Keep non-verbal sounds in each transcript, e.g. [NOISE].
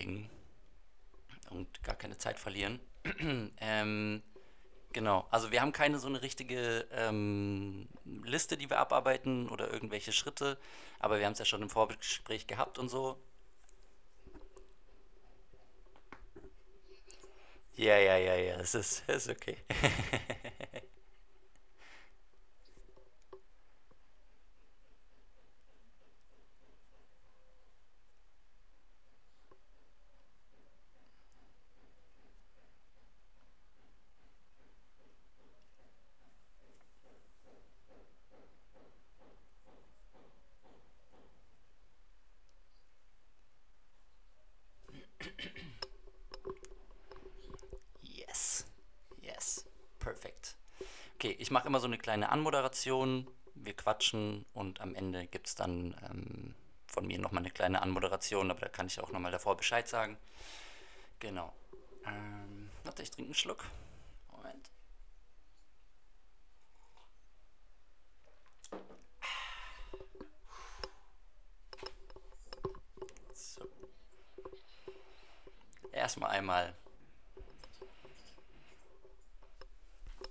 einsteigen und gar keine Zeit verlieren. [CLEARS THROAT] ähm, genau, also wir haben keine so eine richtige ähm, Liste, die wir abarbeiten oder irgendwelche Schritte, aber wir haben es ja schon im Vorgespräch gehabt und so. Ja, ja, ja, ja, es ist, es ist okay. [LAUGHS] Yes, yes, perfekt. Okay, ich mache immer so eine kleine Anmoderation. Wir quatschen und am Ende gibt es dann ähm, von mir nochmal eine kleine Anmoderation, aber da kann ich auch nochmal davor Bescheid sagen. Genau. Ähm, warte, ich trinke einen Schluck. Moment. So. Erstmal einmal.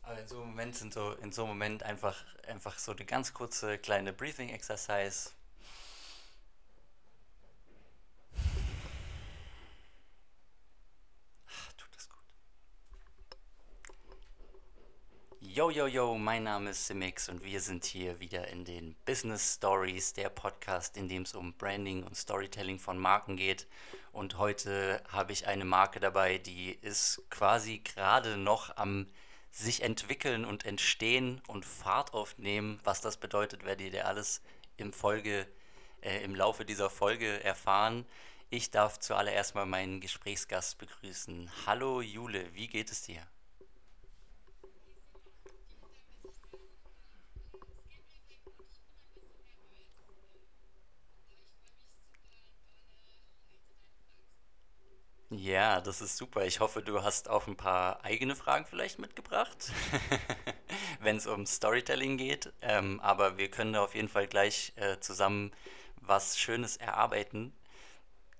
Aber in so einem Moment sind so, in so einem Moment einfach, einfach so eine ganz kurze kleine Breathing Exercise. Ach, tut das gut. Yo, yo, yo, mein Name ist Simix und wir sind hier wieder in den Business Stories, der Podcast, in dem es um Branding und Storytelling von Marken geht. Und heute habe ich eine Marke dabei, die ist quasi gerade noch am sich entwickeln und entstehen und Fahrt aufnehmen. Was das bedeutet, werdet ihr alles im Folge, äh, im Laufe dieser Folge erfahren. Ich darf zuallererst mal meinen Gesprächsgast begrüßen. Hallo Jule, wie geht es dir? Ja, das ist super. Ich hoffe, du hast auch ein paar eigene Fragen vielleicht mitgebracht, [LAUGHS] wenn es um Storytelling geht. Ähm, aber wir können da auf jeden Fall gleich äh, zusammen was Schönes erarbeiten.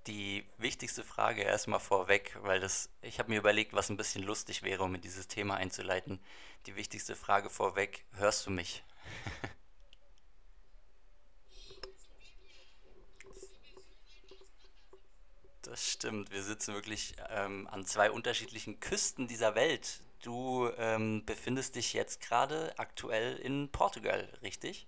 Die wichtigste Frage erstmal vorweg, weil das, ich habe mir überlegt, was ein bisschen lustig wäre, um in dieses Thema einzuleiten. Die wichtigste Frage vorweg, hörst du mich? [LAUGHS] Das stimmt, wir sitzen wirklich ähm, an zwei unterschiedlichen Küsten dieser Welt. Du ähm, befindest dich jetzt gerade aktuell in Portugal, richtig?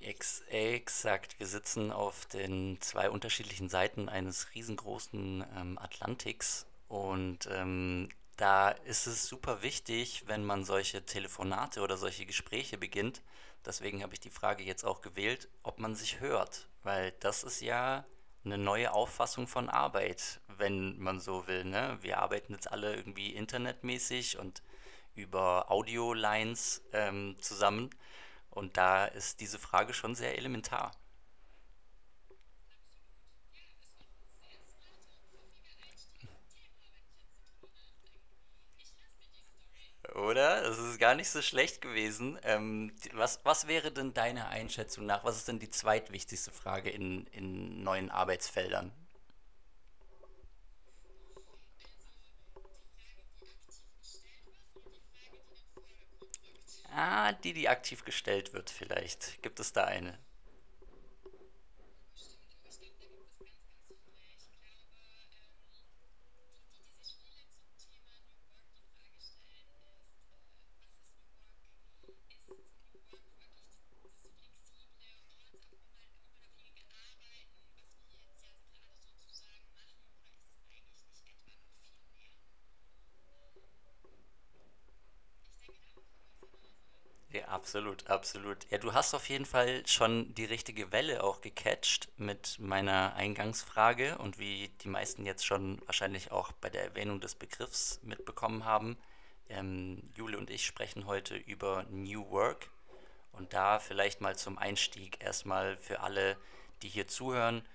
Ex exakt, wir sitzen auf den zwei unterschiedlichen Seiten eines riesengroßen ähm, Atlantiks und ähm, da ist es super wichtig, wenn man solche Telefonate oder solche Gespräche beginnt. Deswegen habe ich die Frage jetzt auch gewählt, ob man sich hört, weil das ist ja eine neue Auffassung von Arbeit, wenn man so will. Ne? Wir arbeiten jetzt alle irgendwie internetmäßig und über Audio-Lines ähm, zusammen und da ist diese Frage schon sehr elementar. Oder? Es ist gar nicht so schlecht gewesen. Ähm, was, was wäre denn deiner Einschätzung nach? Was ist denn die zweitwichtigste Frage in, in neuen Arbeitsfeldern? Ah, die, die aktiv gestellt wird, vielleicht. Gibt es da eine? Ja, absolut, absolut. Ja, du hast auf jeden Fall schon die richtige Welle auch gecatcht mit meiner Eingangsfrage und wie die meisten jetzt schon wahrscheinlich auch bei der Erwähnung des Begriffs mitbekommen haben. Ähm, Jule und ich sprechen heute über New Work und da vielleicht mal zum Einstieg erstmal für alle, die hier zuhören,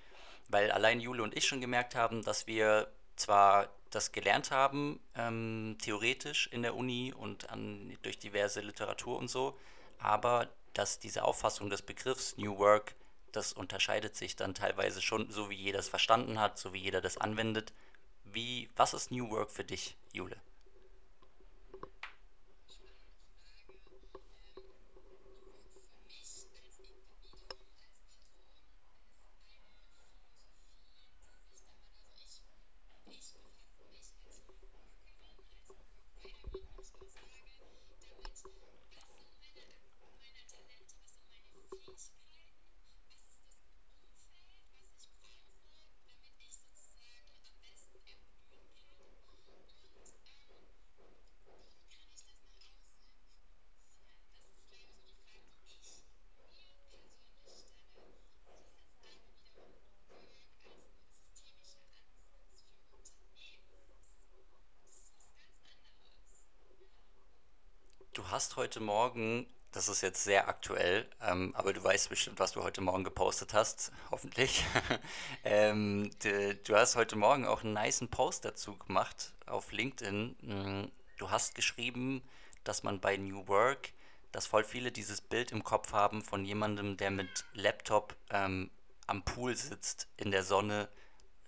weil allein Jule und ich schon gemerkt haben, dass wir zwar das gelernt haben, ähm, theoretisch in der Uni und an, durch diverse Literatur und so, aber dass diese Auffassung des Begriffs New Work, das unterscheidet sich dann teilweise schon, so wie jeder es verstanden hat, so wie jeder das anwendet. Wie, was ist New Work für dich, Jule? Hast heute Morgen, das ist jetzt sehr aktuell, ähm, aber du weißt bestimmt, was du heute Morgen gepostet hast, hoffentlich. [LAUGHS] ähm, du, du hast heute Morgen auch einen nicen Post dazu gemacht auf LinkedIn. Mm, Du hast geschrieben, dass man bei New Work, dass voll viele dieses Bild im Kopf haben von jemandem, der mit Laptop ähm, am Pool sitzt, in der Sonne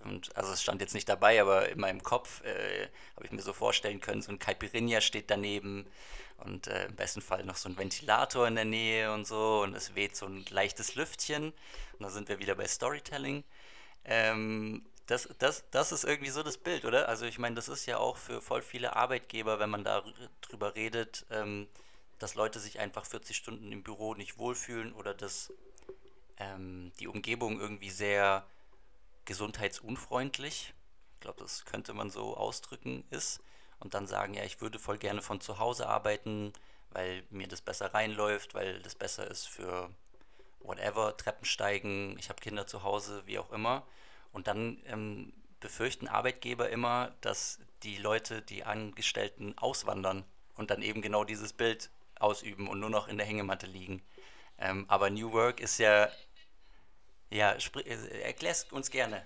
und also es stand jetzt nicht dabei, aber in meinem Kopf äh, habe ich mir so vorstellen können, so ein Caipirinha steht daneben und äh, im besten Fall noch so ein Ventilator in der Nähe und so und es weht so ein leichtes Lüftchen und da sind wir wieder bei Storytelling. Ähm, das, das, das ist irgendwie so das Bild, oder? Also ich meine, das ist ja auch für voll viele Arbeitgeber, wenn man darüber redet, ähm, dass Leute sich einfach 40 Stunden im Büro nicht wohlfühlen oder dass ähm, die Umgebung irgendwie sehr gesundheitsunfreundlich, ich glaube, das könnte man so ausdrücken, ist. Und dann sagen, ja, ich würde voll gerne von zu Hause arbeiten, weil mir das besser reinläuft, weil das besser ist für whatever, Treppensteigen, ich habe Kinder zu Hause, wie auch immer. Und dann ähm, befürchten Arbeitgeber immer, dass die Leute, die Angestellten auswandern und dann eben genau dieses Bild ausüben und nur noch in der Hängematte liegen. Ähm, aber New Work ist ja, ja, äh, erklär's uns gerne.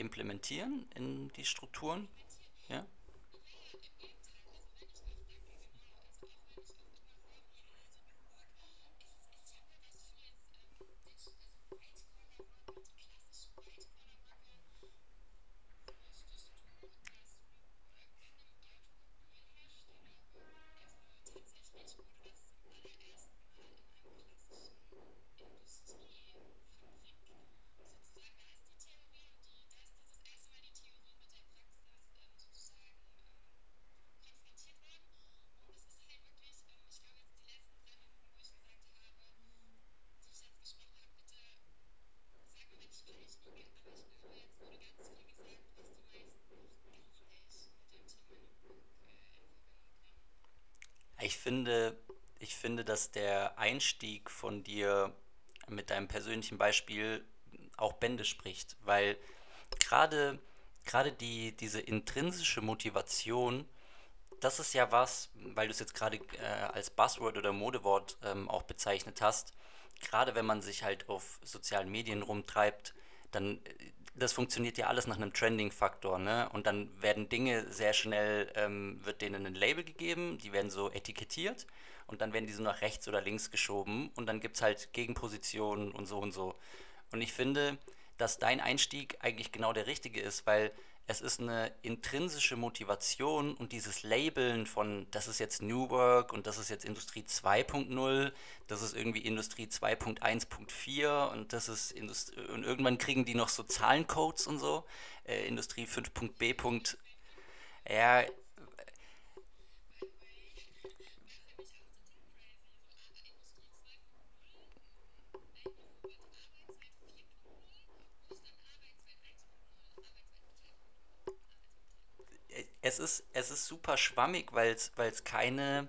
Implementieren in die Strukturen? Ja? Ich finde, ich finde, dass der Einstieg von dir mit deinem persönlichen Beispiel auch Bände spricht, weil gerade gerade die diese intrinsische Motivation, das ist ja was, weil du es jetzt gerade äh, als Buzzword oder Modewort ähm, auch bezeichnet hast, gerade wenn man sich halt auf sozialen Medien rumtreibt, dann äh, das funktioniert ja alles nach einem Trending-Faktor, ne? Und dann werden Dinge sehr schnell, ähm, wird denen ein Label gegeben, die werden so etikettiert und dann werden die so nach rechts oder links geschoben und dann gibt es halt Gegenpositionen und so und so. Und ich finde, dass dein Einstieg eigentlich genau der richtige ist, weil es ist eine intrinsische Motivation und dieses Labeln von, das ist jetzt New Work und das ist jetzt Industrie 2.0, das ist irgendwie Industrie 2.1.4 und das ist Indust und irgendwann kriegen die noch so Zahlencodes und so, äh, Industrie 5.b. Ja, es ist, es ist super schwammig, weil es, keine,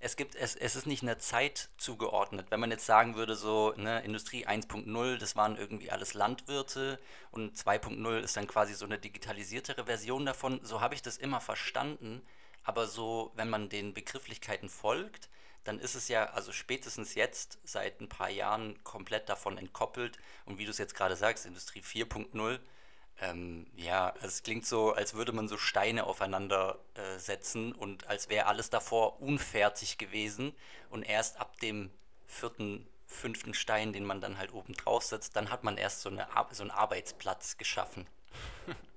es gibt, es, es ist nicht einer Zeit zugeordnet. Wenn man jetzt sagen würde, so, ne, Industrie 1.0, das waren irgendwie alles Landwirte und 2.0 ist dann quasi so eine digitalisiertere Version davon, so habe ich das immer verstanden. Aber so, wenn man den Begrifflichkeiten folgt, dann ist es ja, also spätestens jetzt, seit ein paar Jahren, komplett davon entkoppelt. Und wie du es jetzt gerade sagst, Industrie 4.0 ähm, ja, es klingt so, als würde man so Steine aufeinander äh, setzen und als wäre alles davor unfertig gewesen und erst ab dem vierten, fünften Stein, den man dann halt oben drauf setzt, dann hat man erst so, eine, so einen Arbeitsplatz geschaffen. [LAUGHS]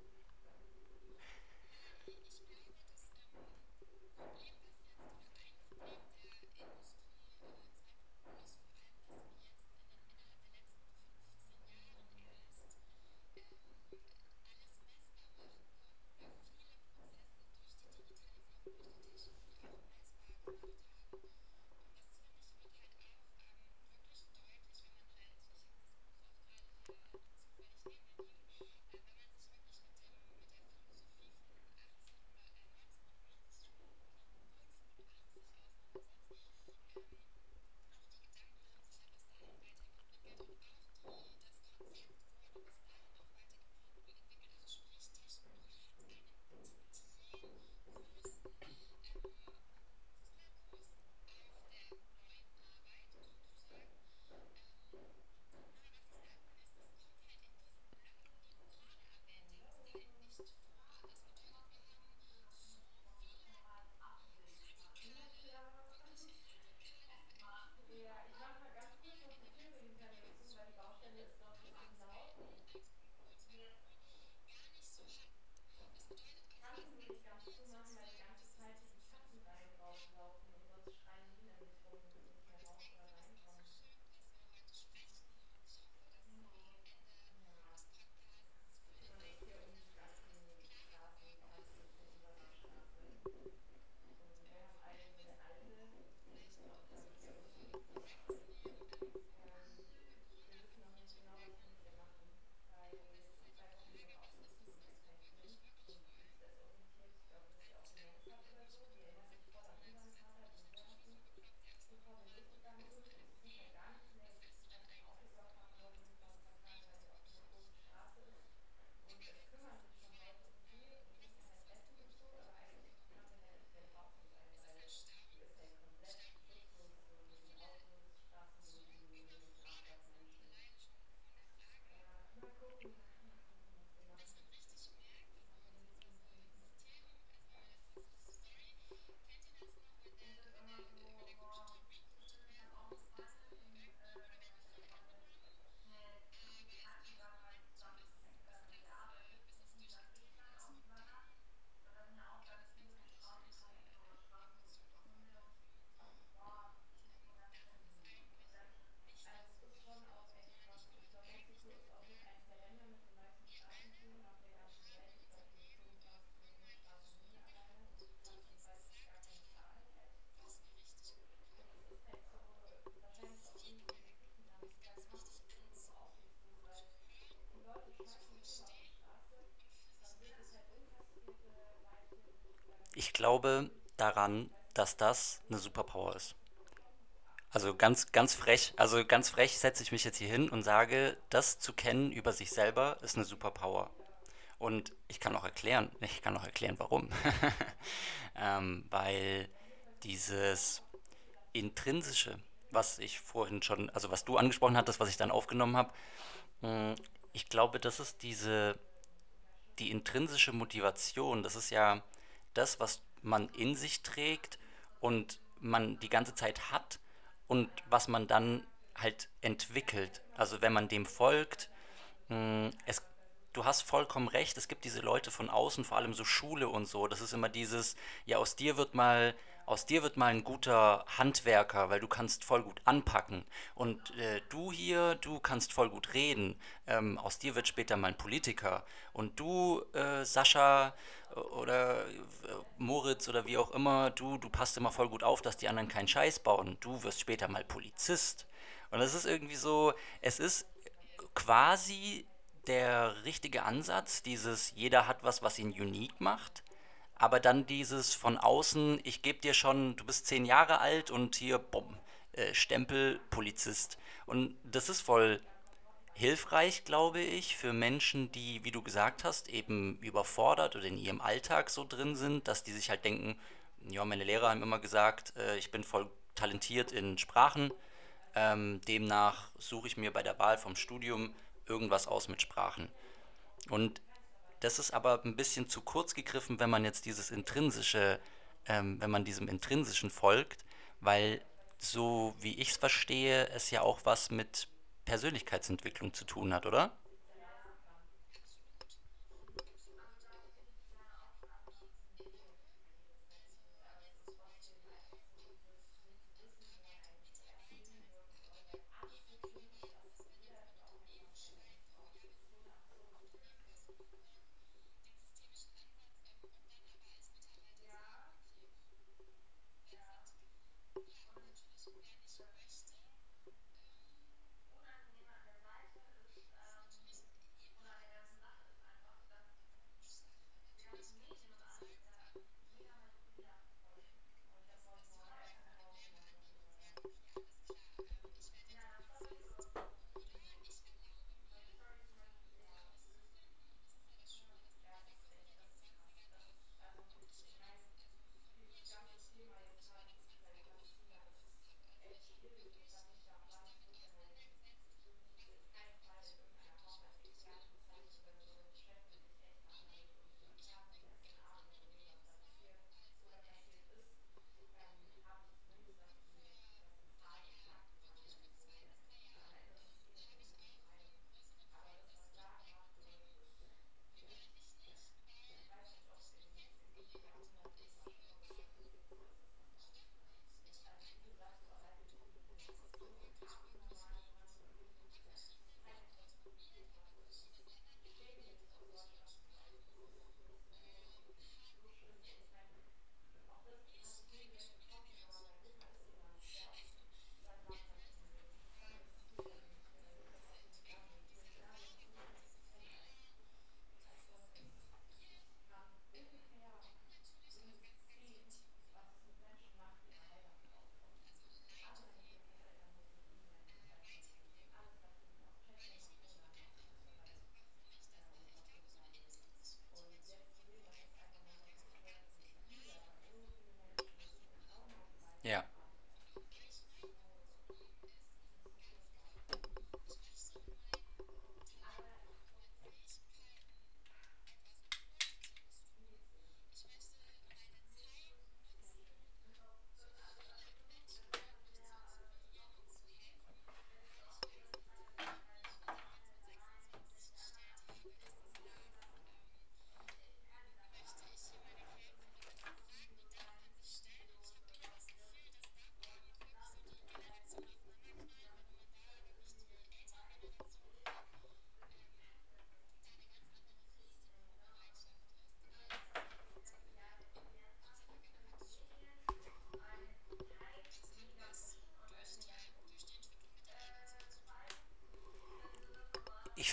Ich glaube daran, dass das eine Superpower ist. Also ganz, ganz frech, also ganz frech setze ich mich jetzt hier hin und sage, das zu kennen über sich selber ist eine Superpower. Und ich kann auch erklären, [LAUGHS] ich kann auch erklären, warum. [LAUGHS] ähm, weil dieses intrinsische, was ich vorhin schon, also was du angesprochen hattest, was ich dann aufgenommen habe, mh, ich glaube, das ist diese, die intrinsische Motivation, das ist ja das, was man in sich trägt und man die ganze Zeit hat und was man dann halt entwickelt. Also wenn man dem folgt, mh, es, du hast vollkommen recht, es gibt diese Leute von außen, vor allem so Schule und so, das ist immer dieses, ja, aus dir wird mal, aus dir wird mal ein guter Handwerker, weil du kannst voll gut anpacken. Und äh, du hier, du kannst voll gut reden. Ähm, aus dir wird später mal ein Politiker. Und du, äh, Sascha äh, oder äh, Moritz oder wie auch immer, du, du passt immer voll gut auf, dass die anderen keinen Scheiß bauen. Du wirst später mal Polizist. Und das ist irgendwie so, es ist quasi der richtige Ansatz, dieses jeder hat was, was ihn unique macht, aber dann dieses von außen, ich gebe dir schon, du bist zehn Jahre alt und hier, bumm, äh, Stempel Polizist. Und das ist voll hilfreich, glaube ich, für Menschen, die, wie du gesagt hast, eben überfordert oder in ihrem Alltag so drin sind, dass die sich halt denken, ja, meine Lehrer haben immer gesagt, äh, ich bin voll talentiert in Sprachen, ähm, demnach suche ich mir bei der Wahl vom Studium irgendwas aus mit Sprachen. Und das ist aber ein bisschen zu kurz gegriffen, wenn man jetzt dieses intrinsische, ähm, wenn man diesem intrinsischen folgt, weil so wie ich es verstehe, es ja auch was mit Persönlichkeitsentwicklung zu tun hat, oder?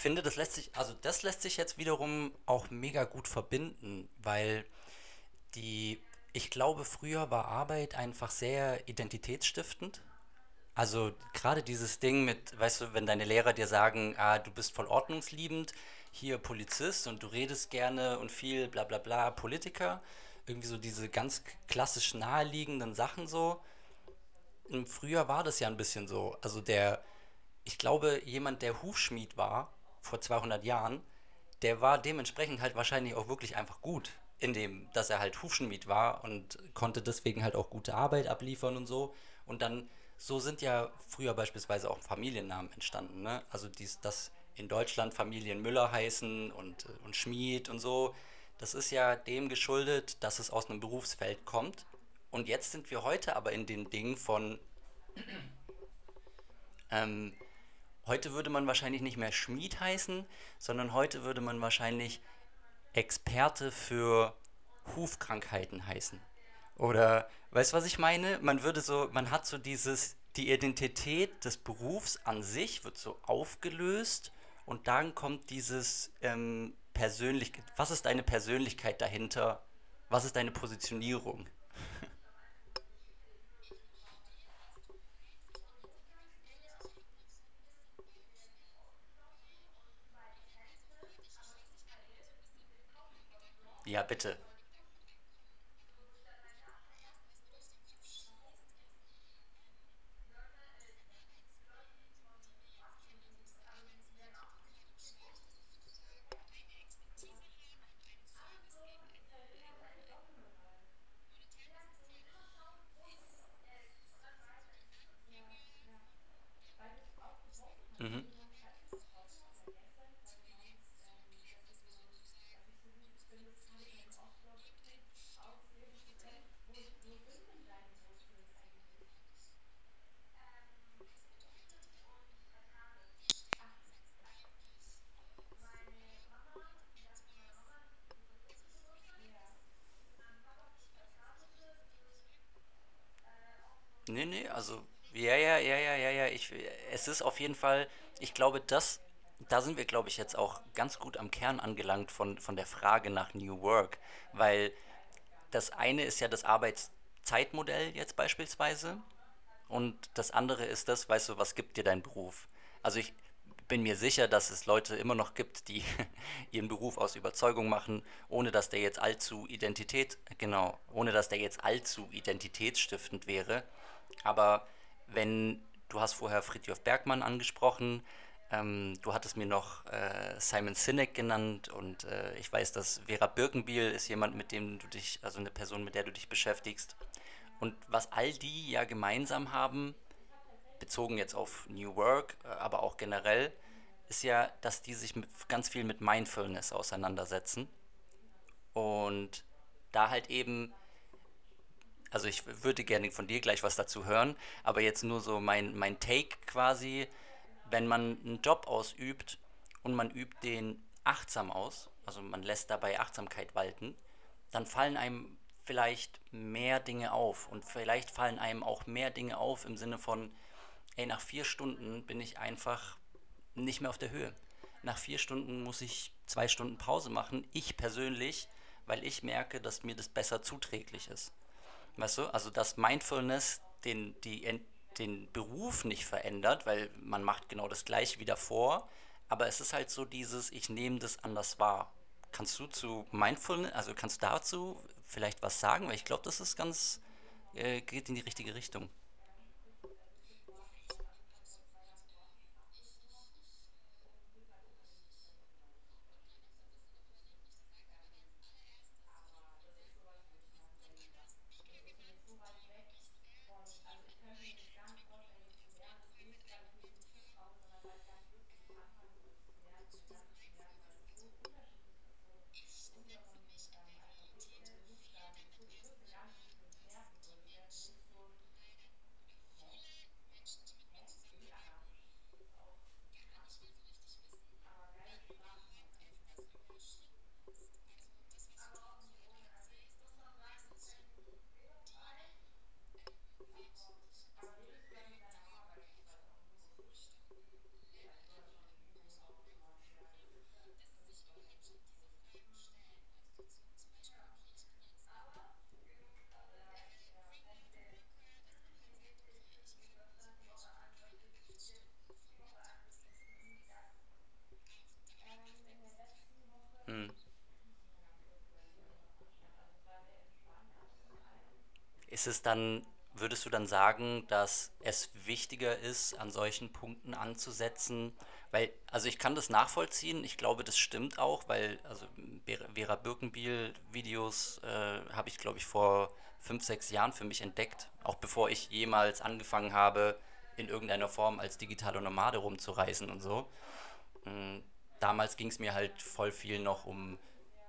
Finde, das lässt sich, also das lässt sich jetzt wiederum auch mega gut verbinden, weil die, ich glaube, früher war Arbeit einfach sehr identitätsstiftend. Also gerade dieses Ding mit, weißt du, wenn deine Lehrer dir sagen, ah, du bist voll ordnungsliebend, hier Polizist und du redest gerne und viel bla bla bla, Politiker, irgendwie so diese ganz klassisch naheliegenden Sachen so. Im Frühjahr war das ja ein bisschen so. Also der, ich glaube, jemand, der Hufschmied war, vor 200 Jahren, der war dementsprechend halt wahrscheinlich auch wirklich einfach gut in dem, dass er halt Hufschmied war und konnte deswegen halt auch gute Arbeit abliefern und so. Und dann, so sind ja früher beispielsweise auch Familiennamen entstanden, ne? Also dies, dass in Deutschland Familien Müller heißen und, und Schmied und so. Das ist ja dem geschuldet, dass es aus einem Berufsfeld kommt. Und jetzt sind wir heute aber in dem Ding von, [CLEARS THROAT] ähm, heute würde man wahrscheinlich nicht mehr Schmied heißen, sondern heute würde man wahrscheinlich Experte für Hufkrankheiten heißen. Oder, weißt du, was ich meine? Man würde so, man hat so dieses, die Identität des Berufs an sich wird so aufgelöst und dann kommt dieses ähm, persönlich, was ist deine Persönlichkeit dahinter? Was ist deine Positionierung? Ja, bitte. Ja, ja. Weil das auch gepostet hast, Mhm. ich weiß nicht, ob es heute war oder gestern, weil du meinst, ähm, dass du so, dass ich so mutig bin, das kann ich mir im Ostblock gut ausleben zu können. Wo, wo sind denn deine Wurzeln eigentlich? Ach, ja, Nee, nee, also, ja, ja, ja, ja, ja, ja, ich, es ist auf jeden Fall, ich glaube, das, da sind wir, glaube ich, jetzt auch ganz gut am Kern angelangt von, von der Frage nach New Work, weil das eine ist ja das Arbeitszeitmodell jetzt beispielsweise und das andere ist das, weißt du, was gibt dir dein Beruf? Also ich bin mir sicher, dass es Leute immer noch gibt, die [LAUGHS] ihren Beruf aus Überzeugung machen, ohne dass der jetzt allzu Identität, genau, ohne dass der jetzt allzu identitätsstiftend wäre. Aber wenn, du hast vorher Fritjof Bergmann angesprochen, ähm, du hattest mir noch äh, Simon Sinek genannt und äh, ich weiß, dass Vera Birkenbiel ist jemand, mit dem du dich, also eine Person, mit der du dich beschäftigst. Und was all die ja gemeinsam haben, bezogen jetzt auf New Work, äh, aber auch generell, ist ja, dass die sich ganz viel mit Mindfulness auseinandersetzen und da halt eben, also ich würde gerne von dir gleich was dazu hören, aber jetzt nur so mein, mein Take quasi, wenn man einen Job ausübt und man übt den achtsam aus, also man lässt dabei Achtsamkeit walten, dann fallen einem vielleicht mehr Dinge auf und vielleicht fallen einem auch mehr Dinge auf im Sinne von, ey, nach vier Stunden bin ich einfach nicht mehr auf der Höhe. Nach vier Stunden muss ich zwei Stunden Pause machen, ich persönlich, weil ich merke, dass mir das besser zuträglich ist. Weißt du, also dass Mindfulness den, die, den Beruf nicht verändert, weil man macht genau das gleiche wie davor, aber es ist halt so dieses, ich nehme das anders wahr. Kannst du zu Mindfulness, also kannst du dazu vielleicht was sagen? Weil ich glaube, das ist ganz, äh, geht in die richtige Richtung. aber das ist sowas, wo ich immer so denke, dass das ist für mich so weit weg von, also ich könnte mir das gar nicht vorstellen, das zu lernen. Das nicht, weil ich mich nicht zutraue, sondern weil ich gar nicht wüsste, wie ich anfangen soll, das zu lernen, mir das zu merken, weil es so unterschiedlich ist, so in unserem ähm, Alphabet, äh, Buchstaben, das, das wüsste gar nicht, wie ich mir das merken soll. Das wäre für mich so ein Ist es dann, würdest du dann sagen, dass es wichtiger ist, an solchen Punkten anzusetzen? Weil, also ich kann das nachvollziehen, ich glaube, das stimmt auch, weil, also Vera Birkenbiel-Videos äh, habe ich, glaube ich, vor fünf, sechs Jahren für mich entdeckt, auch bevor ich jemals angefangen habe, in irgendeiner Form als digitale Nomade rumzureisen und so. Mm, Damals ging es mir halt voll viel noch um,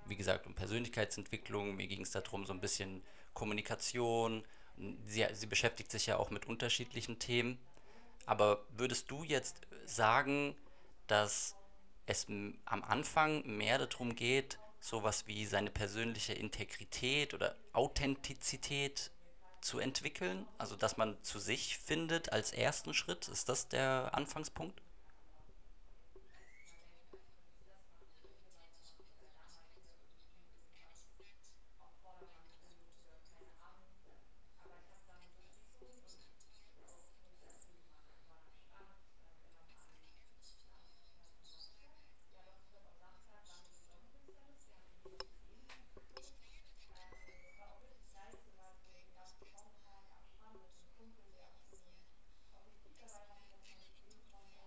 wie gesagt, um Persönlichkeitsentwicklung. Mir ging es darum, so ein bisschen Kommunikation. Sie, sie beschäftigt sich ja auch mit unterschiedlichen Themen. Aber würdest du jetzt sagen, dass es am Anfang mehr darum geht, sowas wie seine persönliche Integrität oder Authentizität zu entwickeln? Also, dass man zu sich findet als ersten Schritt? Ist das der Anfangspunkt? auf Vordermann bringt oder keine Ahnung. Aber ich habe dann wirklich so und auch wo ich sehr viel gemacht habe. Wir waren am Strand, ähm, wir haben an, na, war es am Samstag? Ja doch, ich glaube am Samstag waren wir des Sonnenfinsternis, wir haben die wieder gesehen natürlich. Ähm, und das war auch wirklich das Geilste, war so, wir waren vor ein paar Tagen am Strand mit einem Kumpel, der auch so ein Objektiv dabei hatte, was man nicht sehen konnte.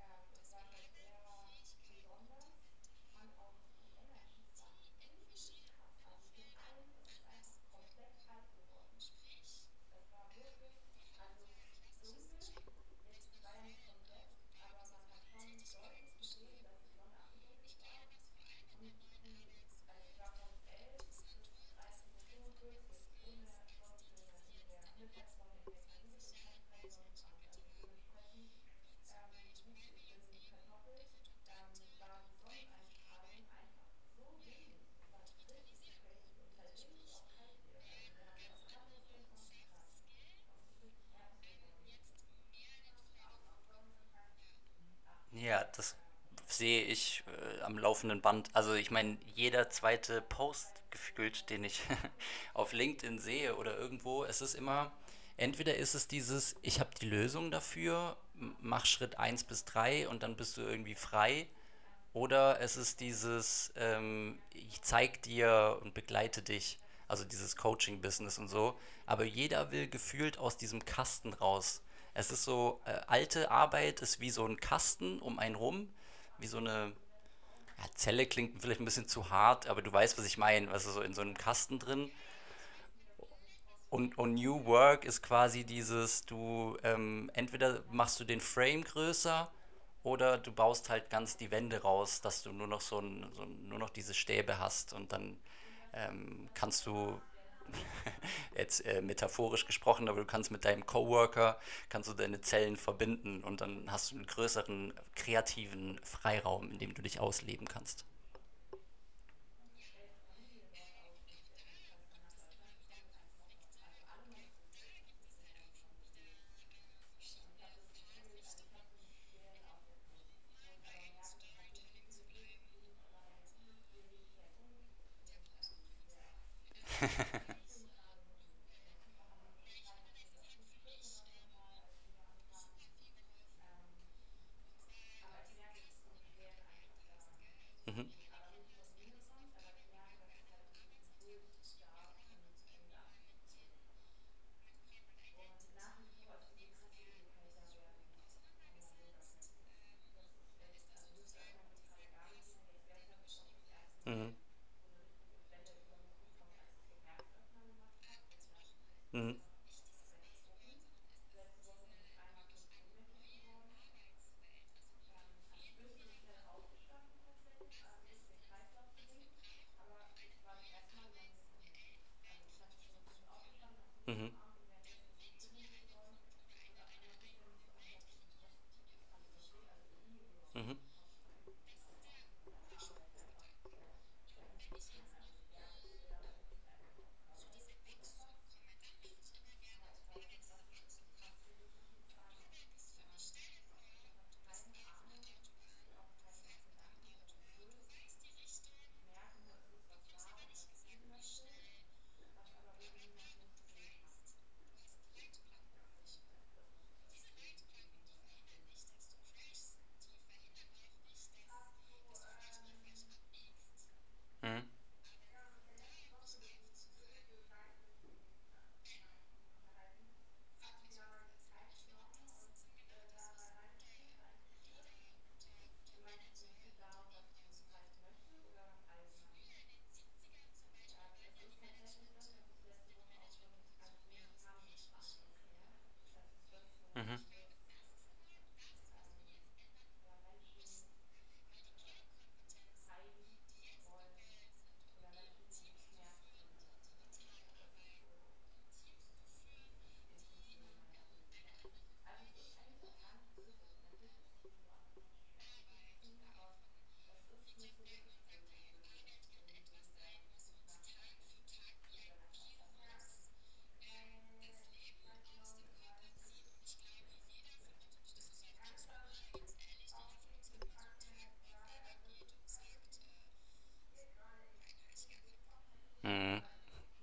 Ähm, es war halt sehr besonders. Ich fand auch die Energies waren richtig krass. Also es geht allen, es ist einfach komplett kalt geworden. Es war wirklich, also dunkel, jetzt, die war ja nicht komplett, aber man hat schon deutlich gesehen, dass die Sonne abgedunkel war. Und die, also ich war von 11 bis 13.45 Uhr fünfundvierzig ohne Sonnenschirme in der Mittagssonne in der Karibik und ich hatte keinen Sonnenbrand. Also dementsprechend ähm, wuchs ich in Kartoffels, ähm, war die Sonneneinstrahlung einfach so wenig. Es war richtig crazy. Und seitdem ist es auch kalt hier. Also wir hatten, also es hat nur 24 Grad. Und es ist richtig Herbst geworden. Ja, das sehe ich äh, am laufenden Band. Also ich meine, jeder zweite Post gefühlt, den ich [LAUGHS] auf LinkedIn sehe oder irgendwo, es ist immer, entweder ist es dieses, ich habe die Lösung dafür, mach Schritt eins bis 3 und dann bist du irgendwie frei. Oder es ist dieses, ähm, ich zeig dir und begleite dich, also dieses Coaching-Business und so. Aber jeder will gefühlt aus diesem Kasten raus. Es ist so, äh, alte Arbeit ist wie so ein Kasten um einen rum, wie so eine ja, Zelle klingt vielleicht ein bisschen zu hart, aber du weißt, was ich meine. Also so in so einem Kasten drin. Und, und New Work ist quasi dieses, du ähm, entweder machst du den Frame größer oder du baust halt ganz die Wände raus, dass du nur noch so, ein, so nur noch diese Stäbe hast und dann ähm, kannst du [LAUGHS] jetzt äh, metaphorisch gesprochen, aber du kannst mit deinem Coworker kannst du deine Zellen verbinden und dann hast du einen größeren kreativen Freiraum, in dem du dich ausleben kannst.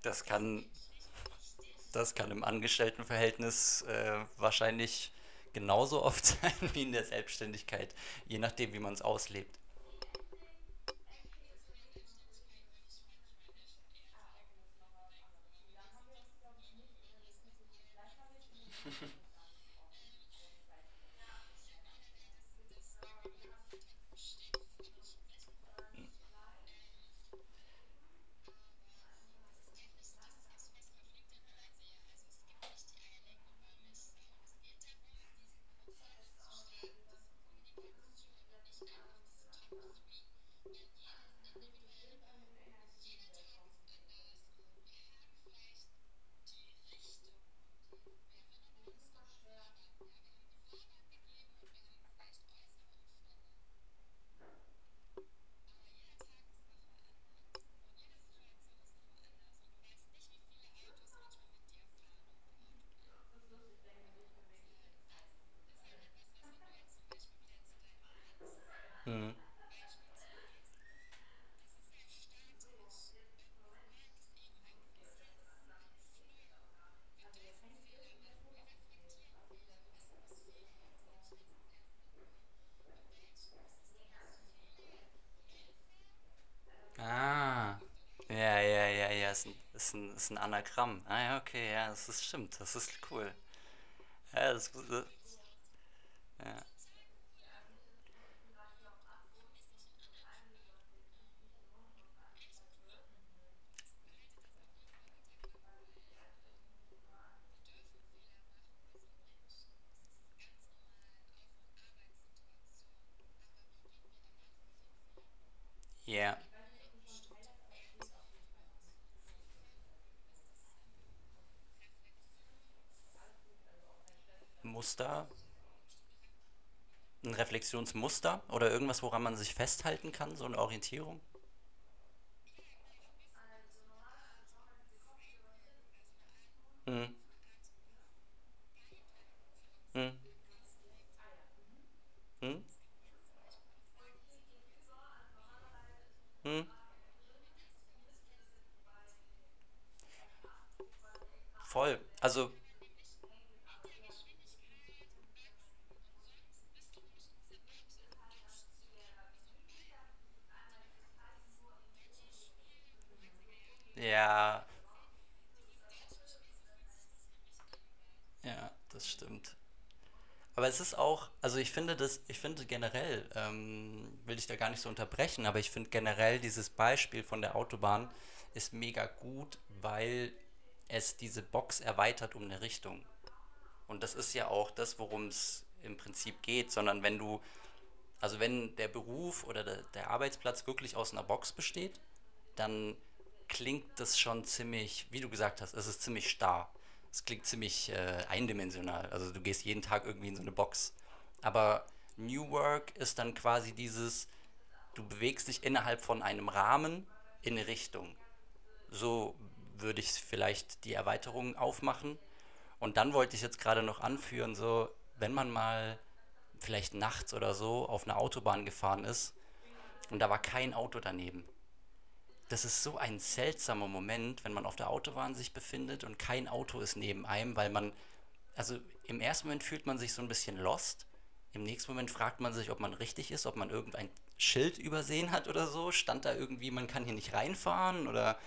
Das kann, das kann im Angestelltenverhältnis äh, wahrscheinlich genauso oft [LAUGHS] sein wie in der Selbstständigkeit, je nachdem, wie man es auslebt. [LAUGHS] Ah, okay, das ist noch was anderes. Nee, dann haben wir uns, glaube ich, nicht oder jetzt nicht so gut. Vielleicht habe ich in dem Gespräch noch gar nicht getroffen. Aber das weiß ich jetzt nicht mehr. Es liegt bestimmt an den Energien der Chancenträger. Das ist super schwer. Das ist lustig, denken sich beweglich jetzt Zeit zurück gerade. Hm. Also das hängt bis in das Luftsystem. Das weiß ich tatsächlich. Ja. Ah. Ja, ja, ja, ja, ist ein, ein, ist ein Anagramm. Ah ja, okay, ja, das ist stimmt, das ist cool. Ja, das, das. Ja, Ich weiß nicht, ob du schon Teil davon, aber es geht auf jeden Fall noch mit Reflexionsmuster. Alles gut, also auch kein Stress. Ich dachte, das Muster, ein Reflexionsmuster oder irgendwas, woran man sich festhalten kann, so eine Orientierung. Hm, hm, ah ja, mhm. hm, hm. Voll. Also, ja, ja, das stimmt. Aber es ist auch, also ich finde das, ich finde generell, ähm, will ich da gar nicht so unterbrechen, aber ich finde generell dieses Beispiel von der Autobahn ist mega gut, weil es diese Box erweitert um eine Richtung. Und das ist ja auch das, worum es im Prinzip geht, sondern wenn du, also wenn der Beruf oder der, der Arbeitsplatz wirklich aus einer Box besteht, dann klingt das schon ziemlich, wie du gesagt hast, es ist ziemlich starr. Es klingt ziemlich äh, eindimensional. Also du gehst jeden Tag irgendwie in so eine Box. Aber New Work ist dann quasi dieses, du bewegst dich innerhalb von einem Rahmen in eine Richtung. So würde ich vielleicht die Erweiterung aufmachen. Und dann wollte ich jetzt gerade noch anführen, so, wenn man mal vielleicht nachts oder so auf einer Autobahn gefahren ist und da war kein Auto daneben. Das ist so ein seltsamer Moment, wenn man auf der Autobahn sich befindet und kein Auto ist neben einem, weil man, also im ersten Moment fühlt man sich so ein bisschen lost. Im nächsten Moment fragt man sich, ob man richtig ist, ob man irgendein Schild übersehen hat oder so. Stand da irgendwie, man kann hier nicht reinfahren oder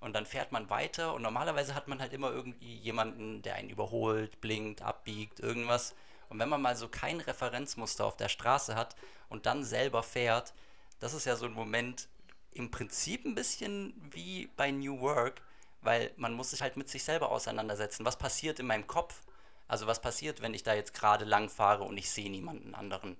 und dann fährt man weiter und normalerweise hat man halt immer irgendwie jemanden, der einen überholt, blinkt, abbiegt, irgendwas. Und wenn man mal so kein Referenzmuster auf der Straße hat und dann selber fährt, das ist ja so ein Moment im Prinzip ein bisschen wie bei New Work, weil man muss sich halt mit sich selber auseinandersetzen. Was passiert in meinem Kopf? Also was passiert, wenn ich da jetzt gerade lang fahre und ich sehe niemanden anderen?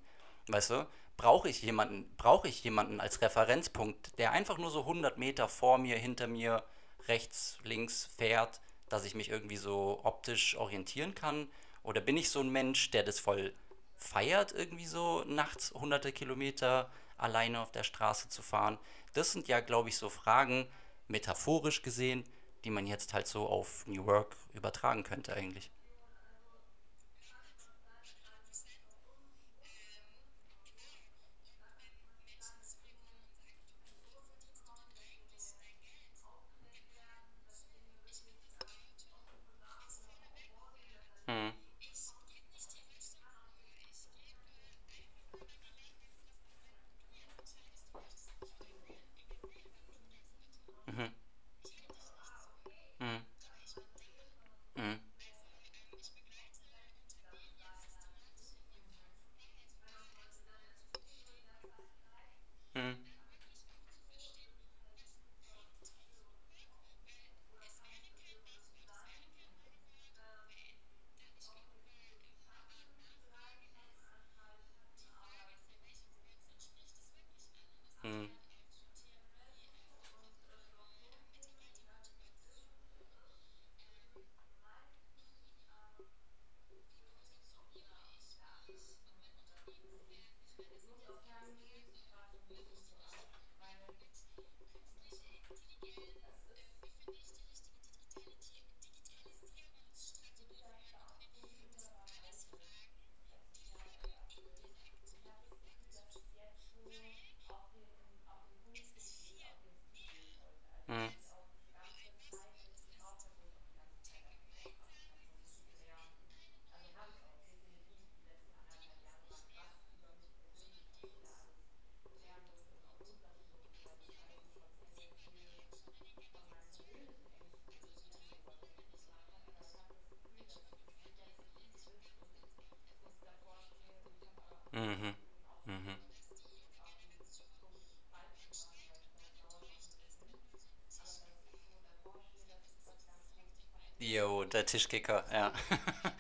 Weißt du? Brauche ich jemanden, brauche ich jemanden als Referenzpunkt, der einfach nur so 100 Meter vor mir, hinter mir, rechts, links fährt, dass ich mich irgendwie so optisch orientieren kann? Oder bin ich so ein Mensch, der das voll feiert, irgendwie so nachts hunderte Kilometer alleine auf der Straße zu fahren? Das sind ja, glaube ich, so Fragen, metaphorisch gesehen, die man jetzt halt so auf New Work übertragen könnte eigentlich. Jo, soll der Tischkicker, ja. [LAUGHS]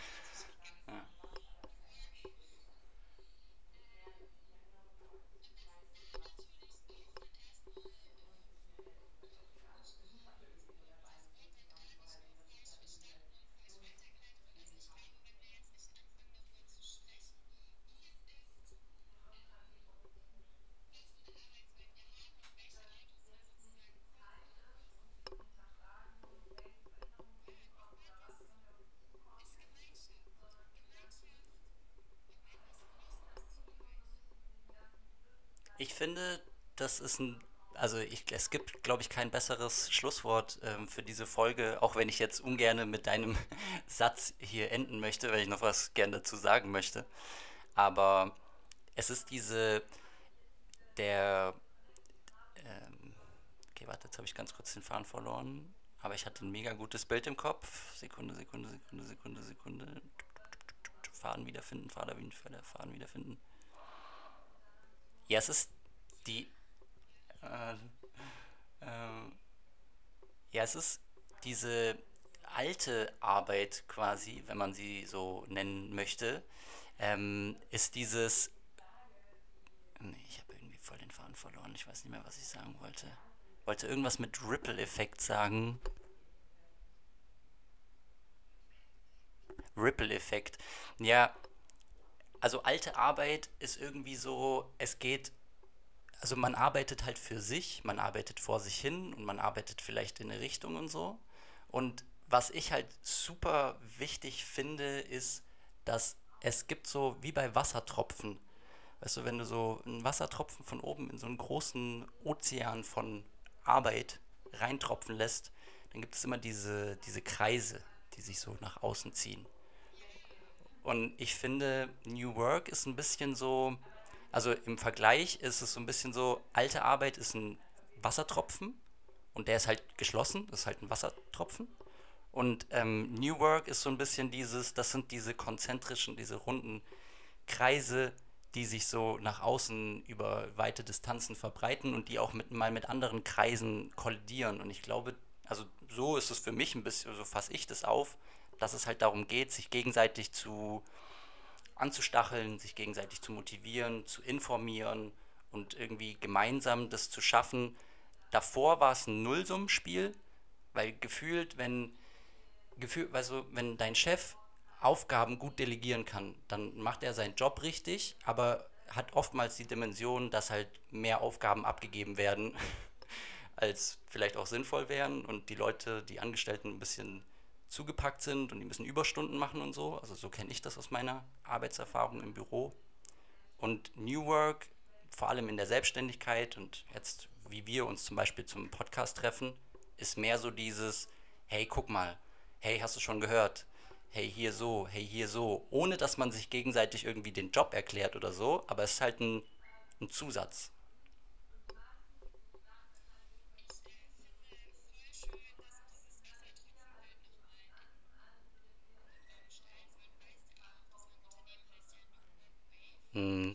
das ist ein, also ich, es gibt, glaube ich, kein besseres Schlusswort ähm, für diese Folge, auch wenn ich jetzt ungerne mit deinem [LAUGHS] Satz hier enden möchte, weil ich noch was gerne dazu sagen möchte. Aber es ist diese, der, ähm, okay, warte, jetzt habe ich ganz kurz den Faden verloren, aber ich hatte ein mega gutes Bild im Kopf. Sekunde, Sekunde, Sekunde, Sekunde, Sekunde. Faden wiederfinden, Faden wiederfinden, Faden wiederfinden. Ja, es ist die, äh, äh, ja, es ist diese alte Arbeit quasi, wenn man sie so nennen möchte, ähm, ist dieses, nee, ich habe irgendwie voll den Faden verloren, ich weiß nicht mehr, was ich sagen wollte. Wollte irgendwas mit Ripple-Effekt sagen. Ripple-Effekt. Ja, also alte Arbeit ist irgendwie so, es geht also man arbeitet halt für sich, man arbeitet vor sich hin und man arbeitet vielleicht in eine Richtung und so. Und was ich halt super wichtig finde, ist, dass es gibt so wie bei Wassertropfen. Weißt du, wenn du so einen Wassertropfen von oben in so einen großen Ozean von Arbeit reintropfen lässt, dann gibt es immer diese, diese Kreise, die sich so nach außen ziehen. Und ich finde, New Work ist ein bisschen so, also im Vergleich ist es so ein bisschen so, alte Arbeit ist ein Wassertropfen und der ist halt geschlossen, das ist halt ein Wassertropfen. Und ähm, New Work ist so ein bisschen dieses, das sind diese konzentrischen, diese runden Kreise, die sich so nach außen über weite Distanzen verbreiten und die auch mit, mal mit anderen Kreisen kollidieren. Und ich glaube, also so ist es für mich ein bisschen, so fasse ich das auf, dass es halt darum geht, sich gegenseitig zu anzustacheln, sich gegenseitig zu motivieren, zu informieren und irgendwie gemeinsam das zu schaffen. Davor war es ein Nullsummenspiel, weil gefühlt, wenn, gefühlt, also wenn dein Chef Aufgaben gut delegieren kann, dann macht er seinen Job richtig, aber hat oftmals die Dimension, dass halt mehr Aufgaben abgegeben werden, [LAUGHS] als vielleicht auch sinnvoll wären und die Leute, die Angestellten ein bisschen zugepackt sind und die müssen Überstunden machen und so. Also so kenne ich das aus meiner Arbeitserfahrung im Büro. Und New Work, vor allem in der Selbstständigkeit und jetzt, wie wir uns zum Beispiel zum Podcast treffen, ist mehr so dieses, hey, guck mal, hey, hast du schon gehört? Hey, hier so, hey, hier so, ohne dass man sich gegenseitig irgendwie den Job erklärt oder so, aber es ist halt ein, ein Zusatz. mm,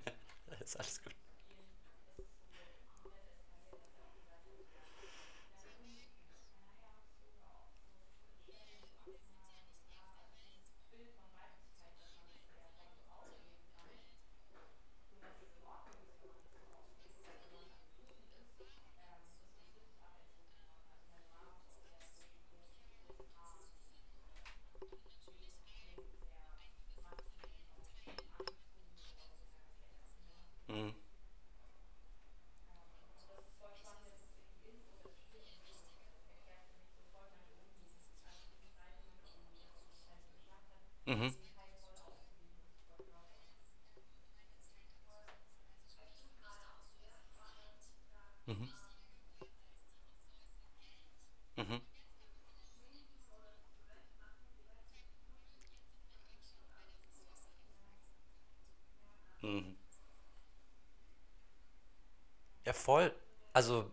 Voll. Also,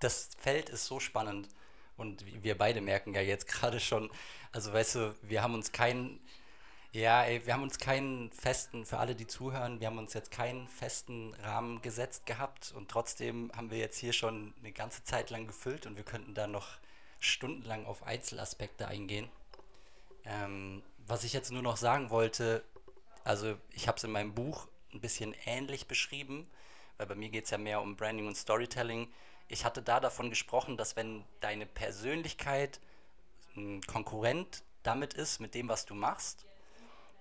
das Feld ist so spannend. Und wir beide merken ja jetzt [LAUGHS] gerade schon, also weißt du, wir haben uns keinen, ja, ey, wir haben uns keinen festen, für alle, die zuhören, wir haben uns jetzt keinen festen Rahmen gesetzt gehabt und trotzdem haben wir jetzt hier schon eine ganze Zeit lang gefüllt und wir könnten da noch stundenlang auf Einzelaspekte eingehen. Ähm, was ich jetzt nur noch sagen wollte, also ich habe es in meinem Buch ein bisschen ähnlich beschrieben, weil bei mir geht es ja mehr um Branding und Storytelling. Ich hatte da davon gesprochen, dass wenn deine Persönlichkeit ein Konkurrent damit ist, mit dem, was du machst,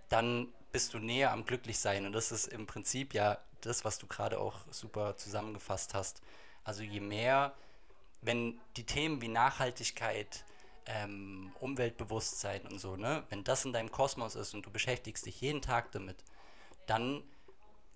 dann bist du näher am Glücklichsein. Und das ist im Prinzip ja das, was du gerade auch super zusammengefasst hast. Also je mehr, wenn die Themen wie Nachhaltigkeit, ähm, Umweltbewusstsein und so, ne, wenn das in deinem Kosmos ist und du beschäftigst dich jeden Tag damit, dann,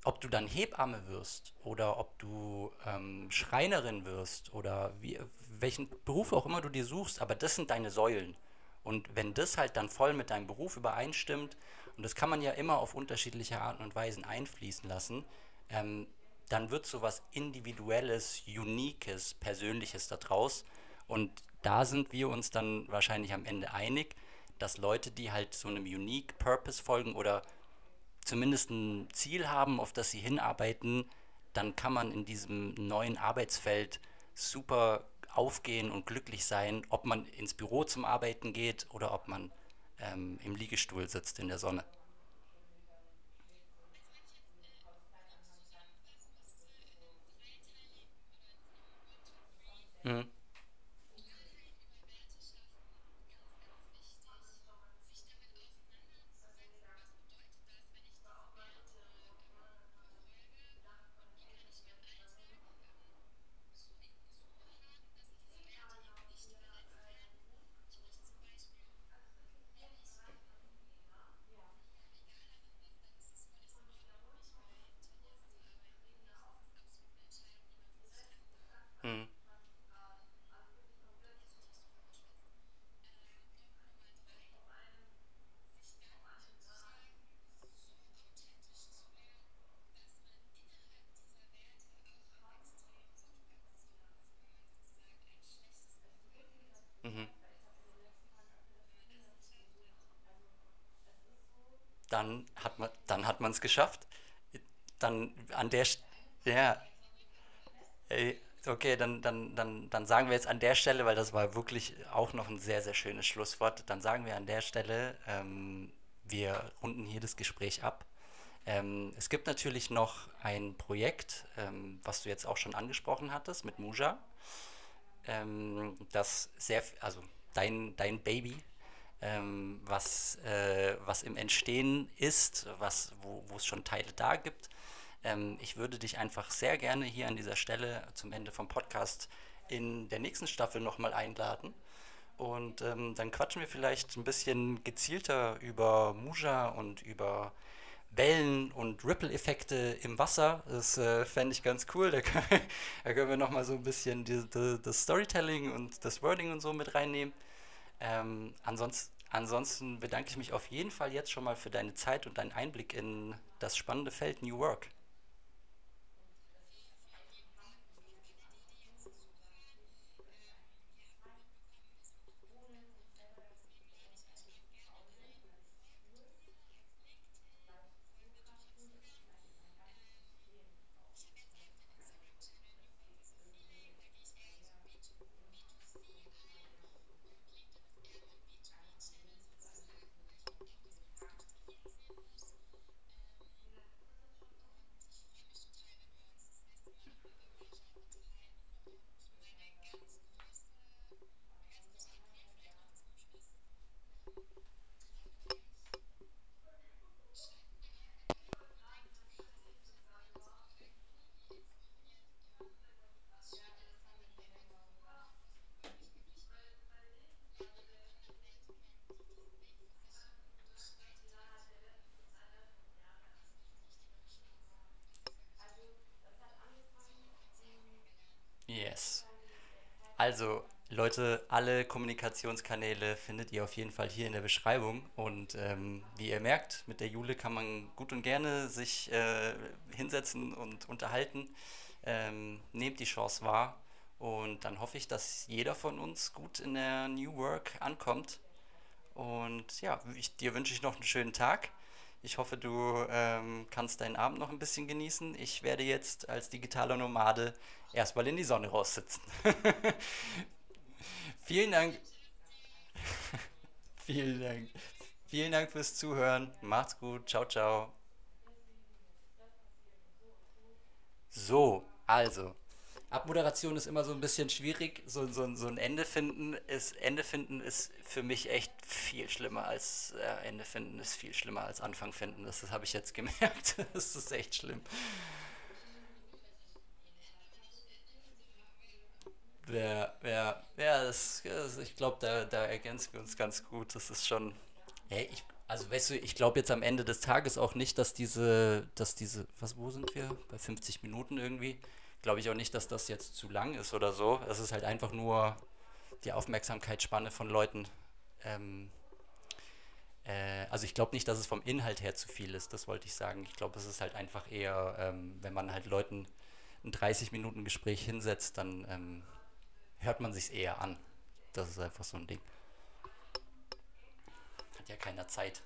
ob du dann Hebamme wirst oder ob du ähm, Schreinerin wirst oder wie, welchen Beruf auch immer du dir suchst, aber das sind deine Säulen. Und wenn das halt dann voll mit deinem Beruf übereinstimmt, und das kann man ja immer auf unterschiedliche Arten und Weisen einfließen lassen, ähm, dann wird so was Individuelles, Uniques, Persönliches daraus. Und da sind wir uns dann wahrscheinlich am Ende einig, dass Leute, die halt so einem Unique Purpose folgen oder zumindest ein Ziel haben, auf das sie hinarbeiten, dann kann man in diesem neuen Arbeitsfeld super aufgehen und glücklich sein, ob man ins Büro zum Arbeiten geht oder ob man ähm, im Liegestuhl sitzt in der Sonne. Mhm. Mhm. Mhm. Dann hat man, es geschafft. Dann an der, St- ja, okay, dann, dann, dann, dann sagen wir jetzt an der Stelle, weil das war wirklich auch noch ein sehr, sehr schönes Schlusswort, dann sagen wir an der Stelle, ähm, wir runden hier das Gespräch ab. Ähm, es gibt natürlich noch ein Projekt, ähm, was du jetzt auch schon angesprochen hattest mit Muja, ähm, das sehr, also dein, dein Baby, ähm, was, äh, was im Entstehen ist, was, wo, es schon Teile da gibt. Ähm, ich würde dich einfach sehr gerne hier an dieser Stelle zum Ende vom Podcast in der nächsten Staffel nochmal einladen. Und ähm, dann quatschen wir vielleicht ein bisschen gezielter über Muja und über Wellen und Ripple-Effekte im Wasser. Das äh, fände ich ganz cool. Da können, wir- [LAUGHS] da können wir nochmal so ein bisschen die, die, das Storytelling und das Wording und so mit reinnehmen. Ähm, ansonsten, ansonsten bedanke ich mich auf jeden Fall jetzt schon mal für deine Zeit und deinen Einblick in das spannende Feld New Work. würde ich mal sagen, gewesen. Ja, dann so anderthalb Jahre. Ja, das haben wir schon immer gemacht. Also, das hat angefangen, mh, Yes. dann der Zeitraum Also, Leute, alle Kommunikationskanäle findet ihr auf jeden Fall hier in der Beschreibung. Und ähm, wie ihr merkt, mit der Jule kann man gut und gerne sich äh, hinsetzen und unterhalten. Ähm, nehmt die Chance wahr. Und dann hoffe ich, dass jeder von uns gut in der New Work ankommt. Und ja, ich, dir wünsche ich noch einen schönen Tag. Ich hoffe, du ähm, kannst deinen Abend noch ein bisschen genießen. Ich werde jetzt als digitaler Nomade erstmal in die Sonne raussitzen. [LAUGHS] Vielen Dank, [LAUGHS] vielen Dank, vielen Dank fürs Zuhören. Macht's gut. Ciao, ciao. So, also. Abmoderation ist immer so ein bisschen schwierig. So, so, so ein Ende finden ist, Ende finden ist für mich echt viel schlimmer als äh, Ende finden ist viel schlimmer als Anfang finden. Das, das habe ich jetzt [LAUGHS] gemerkt. Das ist echt schlimm. Wer, wer, ja, das, das, ich glaube, da, da ergänzen wir uns ganz gut. Das ist schon. Hey, ich, also weißt du, ich glaube jetzt am Ende des Tages auch nicht, dass diese, dass diese, was, wo sind wir? Bei 50 Minuten irgendwie. Glaube ich auch nicht, dass das jetzt zu lang ist oder so. Es ist halt einfach nur die Aufmerksamkeitsspanne von Leuten. Ähm, äh, also ich glaube nicht, dass es vom Inhalt her zu viel ist, das wollte ich sagen. Ich glaube, es ist halt einfach eher, ähm, wenn man halt Leuten ein 30 Minuten Gespräch hinsetzt, dann ähm, hört man sich eher an. Das ist einfach so ein Ding. Hat ja keiner Zeit.